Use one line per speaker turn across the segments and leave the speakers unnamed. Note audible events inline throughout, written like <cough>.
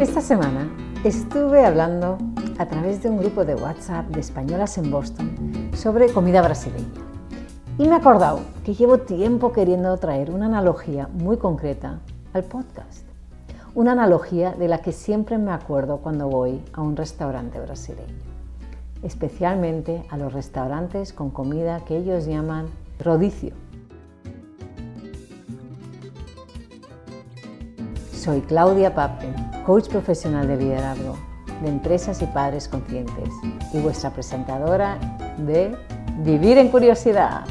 Esta semana estuve hablando a través de un grupo de WhatsApp de españolas en Boston sobre comida brasileña. Y me he acordado que llevo tiempo queriendo traer una analogía muy concreta al podcast. Una analogía de la que siempre me acuerdo cuando voy a un restaurante brasileño. Especialmente a los restaurantes con comida que ellos llaman rodicio Soy Claudia Pape, coach profesional de liderazgo de empresas y padres conscientes y vuestra presentadora de Vivir en Curiosidad.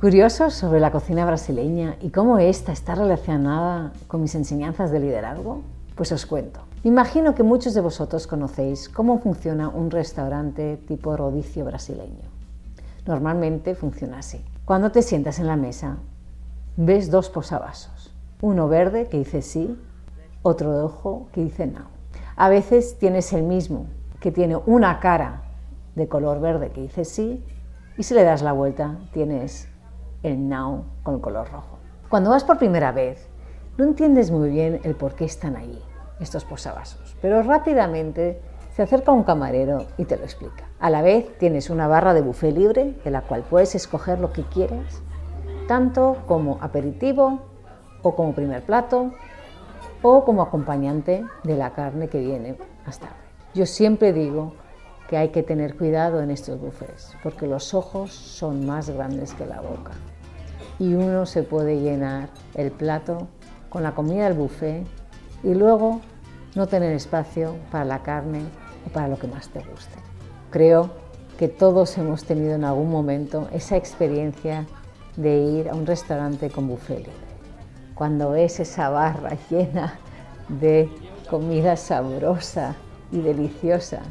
¿Curiosos sobre la cocina brasileña y cómo esta está relacionada con mis enseñanzas de liderazgo? Pues os cuento. Imagino que muchos de vosotros conocéis cómo funciona un restaurante tipo rodicio brasileño. Normalmente funciona así. Cuando te sientas en la mesa, ves dos posavasos, uno verde que dice sí, otro rojo que dice no. A veces tienes el mismo, que tiene una cara de color verde que dice sí, y si le das la vuelta tienes el no con el color rojo. Cuando vas por primera vez, no entiendes muy bien el por qué están ahí, estos posavasos, pero rápidamente se acerca un camarero y te lo explica. A la vez tienes una barra de buffet libre de la cual puedes escoger lo que quieras tanto como aperitivo o como primer plato o como acompañante de la carne que viene más tarde. Yo siempre digo que hay que tener cuidado en estos buffets porque los ojos son más grandes que la boca y uno se puede llenar el plato con la comida del buffet y luego no tener espacio para la carne o para lo que más te guste. Creo que todos hemos tenido en algún momento esa experiencia de ir a un restaurante con buffet libre. Cuando ves esa barra llena de comida sabrosa y deliciosa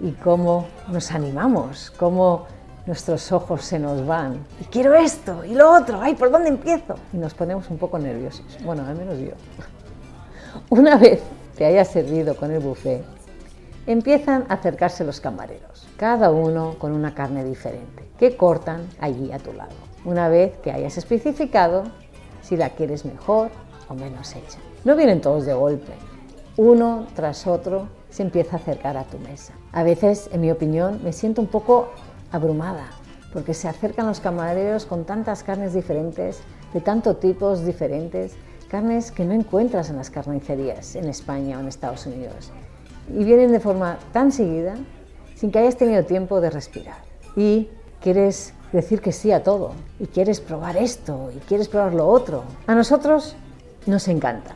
y cómo nos animamos, cómo nuestros ojos se nos van. Y quiero esto y lo otro, ay, ¿por dónde empiezo? Y nos ponemos un poco nerviosos. Bueno, al menos yo. <laughs> Una vez te hayas servido con el buffet, empiezan a acercarse los camareros, cada uno con una carne diferente, que cortan allí a tu lado una vez que hayas especificado si la quieres mejor o menos hecha. No vienen todos de golpe, uno tras otro se empieza a acercar a tu mesa. A veces, en mi opinión, me siento un poco abrumada porque se acercan los camareros con tantas carnes diferentes, de tantos tipos diferentes, carnes que no encuentras en las carnicerías en España o en Estados Unidos. Y vienen de forma tan seguida sin que hayas tenido tiempo de respirar. Y quieres decir que sí a todo y quieres probar esto y quieres probar lo otro. A nosotros nos encanta.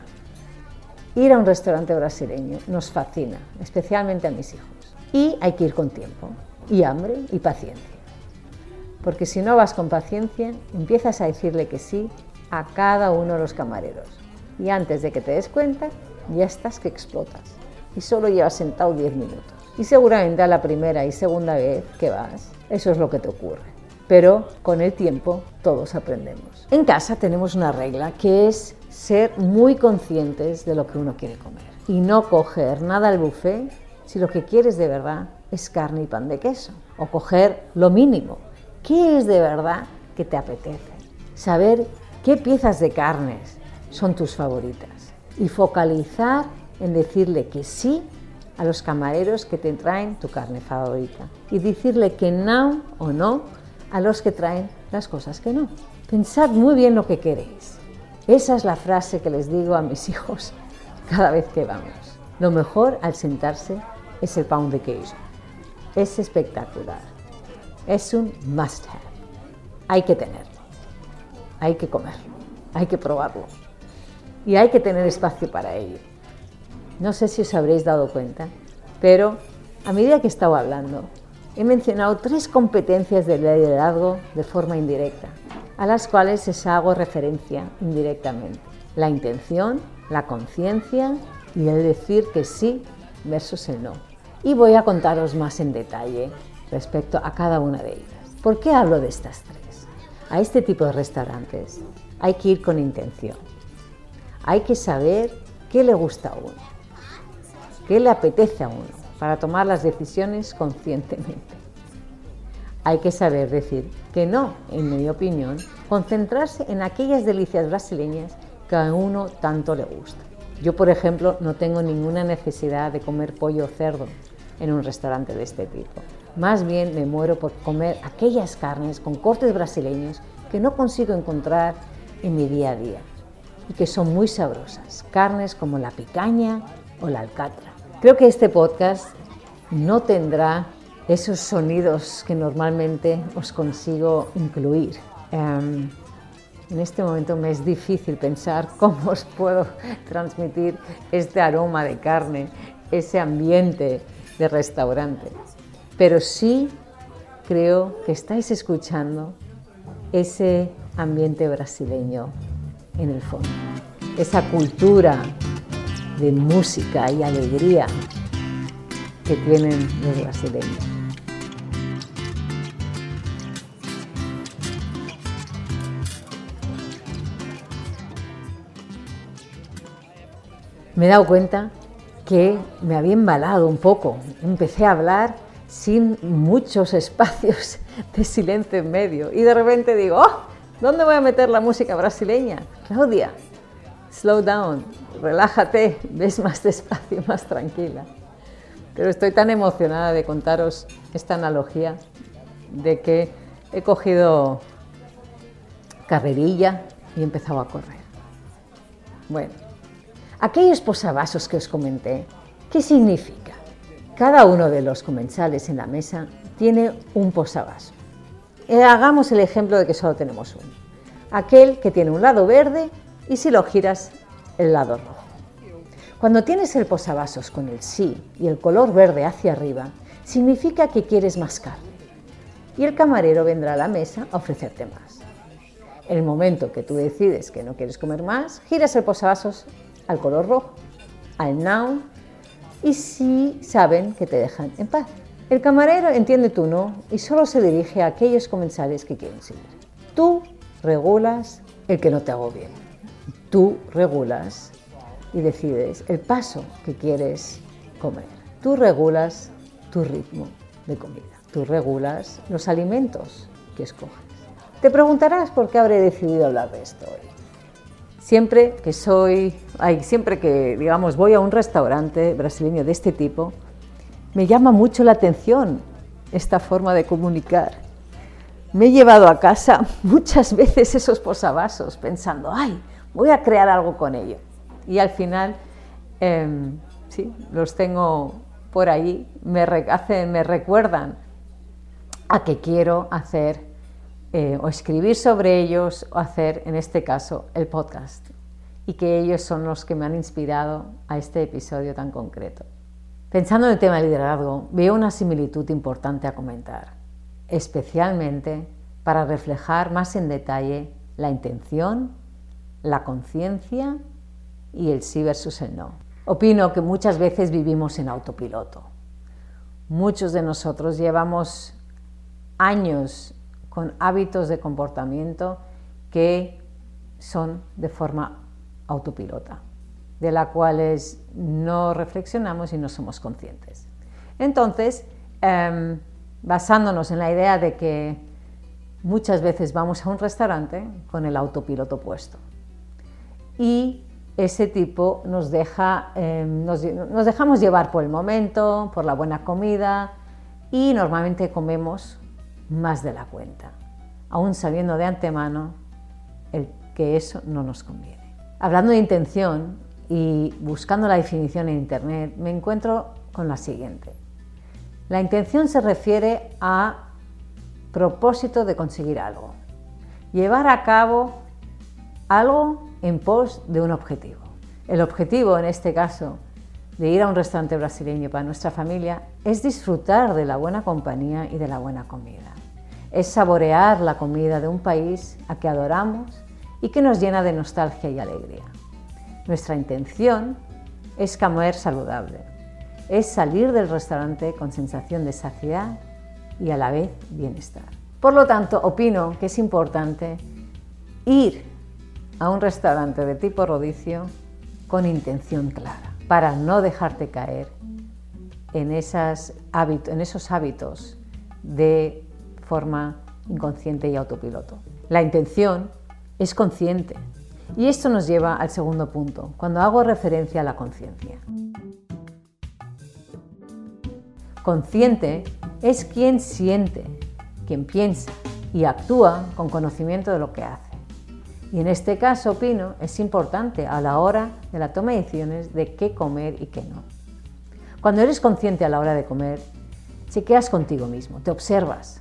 Ir a un restaurante brasileño nos fascina, especialmente a mis hijos. Y hay que ir con tiempo, y hambre y paciencia. Porque si no vas con paciencia, empiezas a decirle que sí a cada uno de los camareros. Y antes de que te des cuenta, ya estás que explotas. Y solo llevas sentado 10 minutos. Y seguramente a la primera y segunda vez que vas, eso es lo que te ocurre pero con el tiempo todos aprendemos. En casa tenemos una regla que es ser muy conscientes de lo que uno quiere comer y no coger nada al buffet si lo que quieres de verdad es carne y pan de queso o coger lo mínimo. ¿Qué es de verdad que te apetece? Saber qué piezas de carnes son tus favoritas y focalizar en decirle que sí a los camareros que te traen tu carne favorita y decirle que no o no a los que traen las cosas que no. Pensad muy bien lo que queréis. Esa es la frase que les digo a mis <laughs> hijos cada vez que vamos. Lo mejor al sentarse es el pound de queso. Es espectacular. Es un must have. Hay que tenerlo. Hay que comerlo. Hay que probarlo. Y hay que tener espacio para ello. No sé si os habréis dado cuenta, pero a medida que estaba hablando, he mencionado tres competencias del liderazgo de forma indirecta, a las cuales les hago referencia indirectamente. La intención, la conciencia y el decir que sí versus el no. Y voy a contaros más en detalle respecto a cada una de ellas. ¿Por qué hablo de estas tres? A este tipo de restaurantes hay que ir con intención. Hay que saber qué le gusta a uno, qué le apetece a uno para tomar las decisiones conscientemente. Hay que saber decir que no, en mi opinión, concentrarse en aquellas delicias brasileñas que a uno tanto le gusta. Yo, por ejemplo, no tengo ninguna necesidad de comer pollo o cerdo en un restaurante de este tipo. Más bien me muero por comer aquellas carnes con cortes brasileños que no consigo encontrar en mi día a día y que son muy sabrosas. Carnes como la picaña o la alcatra. Creo que este podcast no tendrá esos sonidos que normalmente os consigo incluir. Em, en este momento me es difícil pensar <laughs> cómo os puedo transmitir este aroma de carne, ese ambiente de restaurante. Pero sí creo que estáis escuchando ese ambiente brasileño en el fondo, esa cultura de música y alegría que tienen los brasileños. Me he dado cuenta que me había embalado un poco. Empecé a hablar sin muchos espacios <laughs> de silencio en medio y de repente digo, oh, ¿dónde voy a meter la música brasileña? Claudia, slow down, relájate, <laughs> ves más despacio, más tranquila. Pero estoy tan emocionada de contaros esta analogía de que he cogido carrerilla y he empezado a correr. Bueno, aquellos posavasos que os comenté, ¿qué significa? Cada uno de los comensales en la mesa tiene un posavasos. Eh, hagamos el ejemplo de que solo tenemos uno. Aquel que tiene un lado verde y si lo giras, el lado rojo. Cuando tienes el posavasos con el sí y el color verde hacia arriba, significa que quieres más carne. Y el camarero vendrá a la mesa a ofrecerte más. En el momento que tú decides que no quieres comer más, giras el posavasos al color rojo, al now, y sí saben que te dejan en paz. El camarero entiende tu no y solo se dirige a aquellos comensales que quieren seguir. Tú regulas el que no te hago bien. Tú regulas y decides el paso que quieres comer. Tú regulas tu ritmo de comida. Tú regulas los alimentos que escoges. Te preguntarás por qué habré decidido hablar de esto hoy. Siempre que soy, siempre que digamos voy a un restaurante brasileño de este tipo, me llama mucho la atención esta forma de comunicar. Me he llevado a casa <laughs> muchas veces esos posavasos pensando, ay, voy a crear algo con ello. Y al final, em, sí, los tengo por ahí, me, me recuerdan a que quiero hacer eh, o escribir sobre ellos o hacer, en este caso, el podcast. Y que ellos son los que me han inspirado a este episodio tan concreto. Pensando en el tema liderazgo, veo una similitud importante a comentar, especialmente para reflejar más en detalle la intención, la conciencia y el sí versus el no. Opino que muchas veces vivimos en autopiloto. Muchos de nosotros llevamos años con hábitos de comportamiento que son de forma autopilota, de la cuales no reflexionamos y no somos conscientes. Entonces, em, basándonos en la idea de que muchas veces vamos a un restaurante con el autopiloto puesto y ese tipo nos deja, em, nos dejamos llevar por el momento, por la buena comida y normalmente comemos más de la cuenta, aún sabiendo de antemano el que eso no nos conviene. Hablando de intención y buscando la definición en Internet, me encuentro con la siguiente. La intención se refiere a propósito de conseguir algo, llevar a cabo algo en pos de un objetivo. El objetivo, en este caso, de ir a un restaurante brasileño para nuestra familia es disfrutar de la buena compañía y de la buena comida es saborear la comida de un país a que adoramos y que nos llena de nostalgia y alegría. Nuestra intención es comer saludable, es salir del restaurante con sensación de saciedad y a la vez bienestar. Por lo tanto, opino que es importante ir a un restaurante de tipo rodicio con intención clara, para no dejarte caer en, esos hábitos de forma inconsciente y autopiloto. La intención es consciente Y esto nos lleva al segundo punto, cuando hago referencia a la conciencia. Consciente es quien siente, quien piensa y actúa con conocimiento de lo que hace. Y en este caso, opino, es importante a la hora de la toma de decisiones de qué comer y qué no. Cuando eres consciente a la hora de comer, chequeas contigo mismo, te observas,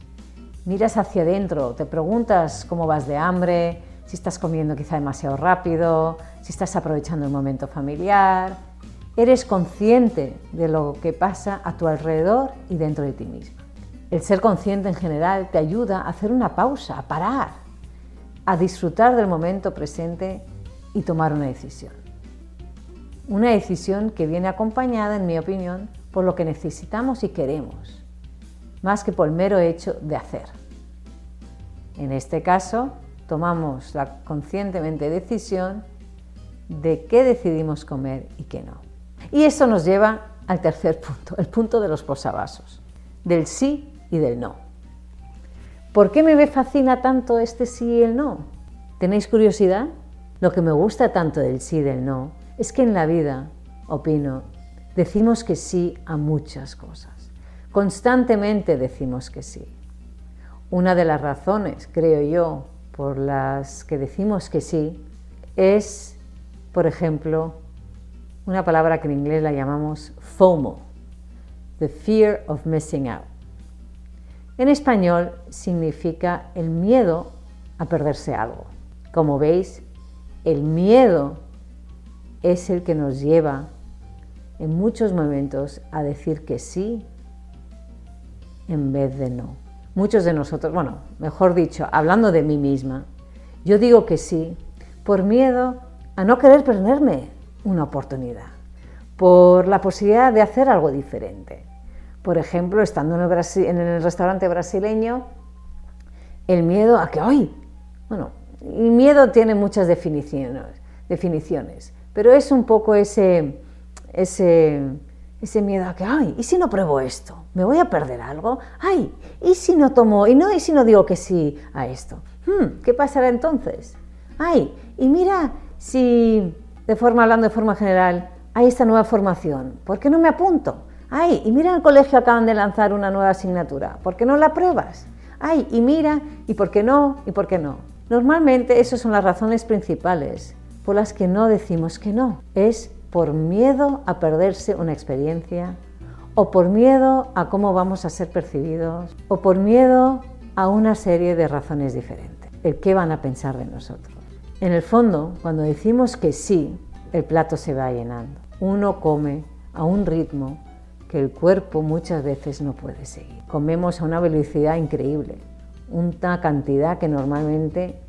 miras hacia adentro, te preguntas cómo vas de hambre, si estás comiendo quizá demasiado rápido, si estás aprovechando el momento familiar. Eres consciente de lo que pasa a tu alrededor y dentro de ti mismo. El ser consciente en general te ayuda a hacer una pausa, a parar, a disfrutar del momento presente y tomar una decisión. Una decisión que viene acompañada, en mi opinión, por lo que necesitamos y queremos, más que por el mero hecho de hacer. En este caso, tomamos la conscientemente decisión de qué decidimos comer y qué no. Y eso nos lleva al tercer punto, el punto de los posavasos, del sí y del no. ¿Por qué me fascina tanto este sí y el no? ¿Tenéis curiosidad? Lo que me gusta tanto del sí y del no es que en la vida, opino, decimos que sí a muchas cosas. Constantemente decimos que sí. Una de las razones, creo yo, por las que decimos que sí es, por ejemplo, una palabra que en inglés la llamamos FOMO, the fear of missing out. En español significa el miedo a perderse algo. Como veis, el miedo es el que nos lleva en muchos momentos a decir que sí en vez de no. Muchos de nosotros, bueno, mejor dicho, hablando de mí misma, yo digo que sí por miedo a no querer perderme una oportunidad, por la posibilidad de hacer algo diferente. Por ejemplo, estando en el, en el restaurante brasileño, el miedo a que hoy, bueno, el miedo tiene muchas definiciones, definiciones pero es un poco ese, ese, ese miedo a que, ay, ¿y si no pruebo esto? ¿Me voy a perder algo? Ay, ¿y si no tomo, y no, y si no digo que sí a esto? Hmm, ¿Qué pasará entonces? Ay, y mira si, de forma, hablando de forma general, hay esta nueva formación, ¿por qué no me apunto? Ay, y mira el colegio acaban de lanzar una nueva asignatura, ¿por qué no la pruebas? Ay, y mira, ¿y por qué no? ¿Y por qué no? Normalmente esas son las razones principales por las que no decimos que no. Es por miedo a perderse una experiencia, o por miedo a cómo vamos a ser percibidos, o por miedo a una serie de razones diferentes. El qué van a pensar de nosotros. En el fondo, cuando decimos que sí, el plato se va llenando. Uno come a un ritmo que el cuerpo muchas veces no puede seguir. Comemos a una velocidad increíble, una cantidad que normalmente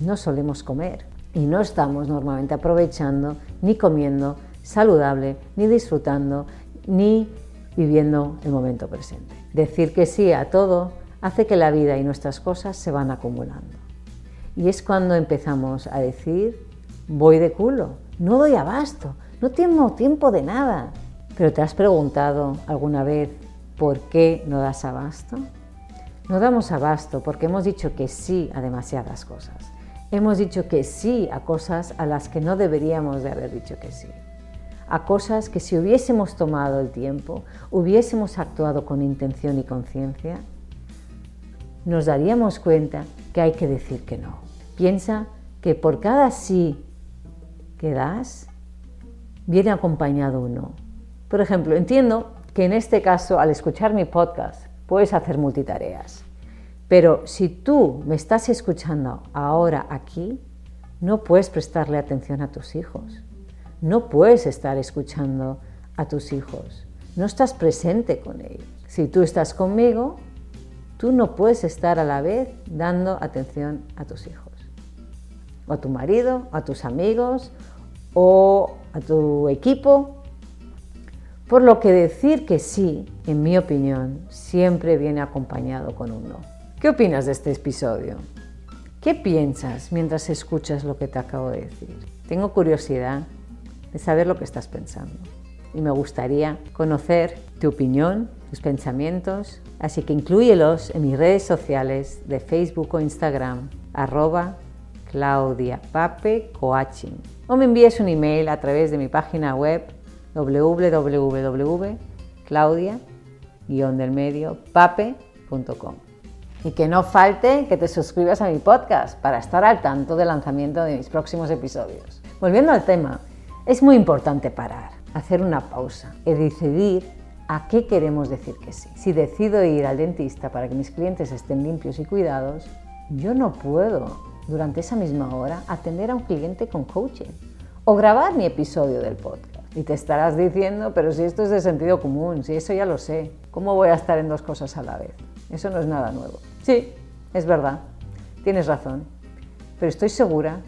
no solemos comer y no estamos normalmente aprovechando ni comiendo saludable, ni disfrutando, ni viviendo el momento presente. Decir que sí a todo hace que la vida y nuestras cosas se van acumulando. Y es cuando empezamos a decir, voy de culo, no doy abasto, no tengo tiempo de nada. Pero ¿te has preguntado alguna vez por qué no das abasto? No damos abasto porque hemos dicho que sí a demasiadas cosas. Hemos dicho que sí a cosas a las que no deberíamos de haber dicho que sí. A cosas que si hubiésemos tomado el tiempo, hubiésemos actuado con intención y conciencia, nos daríamos cuenta que hay que decir que no. Piensa que por cada sí que das, viene acompañado un no. Por ejemplo, entiendo que en este caso, al escuchar mi podcast, puedes hacer multitareas. Pero si tú me estás escuchando ahora aquí, no puedes prestarle atención a tus hijos. No puedes estar escuchando a tus hijos. No estás presente con ellos. Si tú estás conmigo, tú no puedes estar a la vez dando atención a tus hijos. O a tu marido, a tus amigos, o a tu equipo. Por lo que decir que sí, en mi opinión, siempre viene acompañado con un no. ¿Qué opinas de este episodio? ¿Qué piensas mientras escuchas lo que te acabo de decir? Tengo curiosidad de saber lo que estás pensando y me gustaría conocer tu opinión, tus pensamientos, así que incluyelos en mis redes sociales de Facebook o Instagram, arroba Claudia o me envíes un email a través de mi página web www.claudia-pape.com. Y que no falte que te suscribas a mi podcast para estar al tanto del lanzamiento de mis próximos episodios. Volviendo al tema, es muy importante parar, hacer una pausa y decidir a qué queremos decir que sí. Si decido ir al dentista para que mis clientes estén limpios y cuidados, yo no puedo durante esa misma hora atender a un cliente con coaching o grabar mi episodio del podcast. Y te estarás diciendo, pero si esto es de sentido común, si eso ya lo sé, ¿cómo voy a estar en dos cosas a la vez? Eso no es nada nuevo. Sí, es verdad, tienes razón, pero estoy segura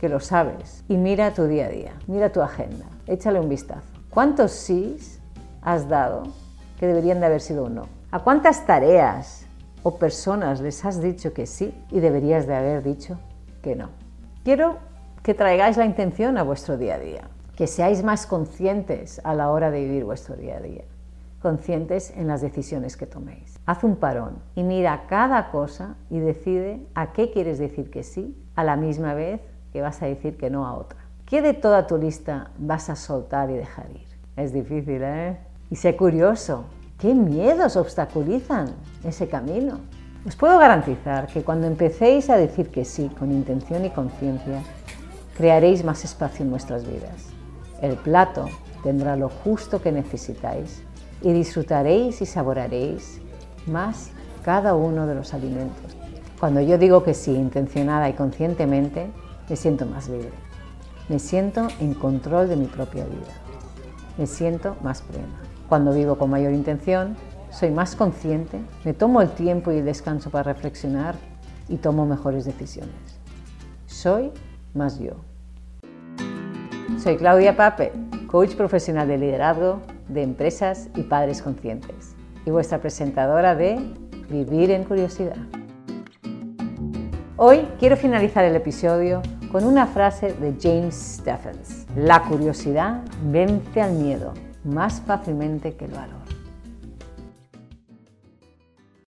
que lo sabes. Y mira tu día a día, mira tu agenda, échale un vistazo. ¿Cuántos sís has dado que deberían de haber sido un no? ¿A cuántas tareas o personas les has dicho que sí y deberías de haber dicho que no? Quiero que traigáis la intención a vuestro día a día, que seáis más conscientes a la hora de vivir vuestro día a día, conscientes en las decisiones que toméis. Haz un parón y mira cada cosa y decide a qué quieres decir que sí a la misma vez que vas a decir que no a otra. ¿Qué de toda tu lista vas a soltar y dejar ir? Es difícil, ¿eh? Y sé curioso, ¿qué miedos obstaculizan ese camino? Os puedo garantizar que cuando empecéis a decir que sí con intención y conciencia, crearéis más espacio en vuestras vidas. El plato tendrá lo justo que necesitáis y disfrutaréis y saboraréis más cada uno de los alimentos. Cuando yo digo que sí intencionada y conscientemente, me siento más libre. Me siento en control de mi propia vida. Me siento más plena. Cuando vivo con mayor intención, soy más consciente, me tomo el tiempo y el descanso para reflexionar y tomo mejores decisiones. Soy más yo. Soy Claudia Pape, coach profesional de liderazgo de empresas y padres conscientes y vuestra presentadora de Vivir en Curiosidad. Hoy quiero finalizar el episodio con una frase de James Stephens. La curiosidad vence al miedo más fácilmente que el valor.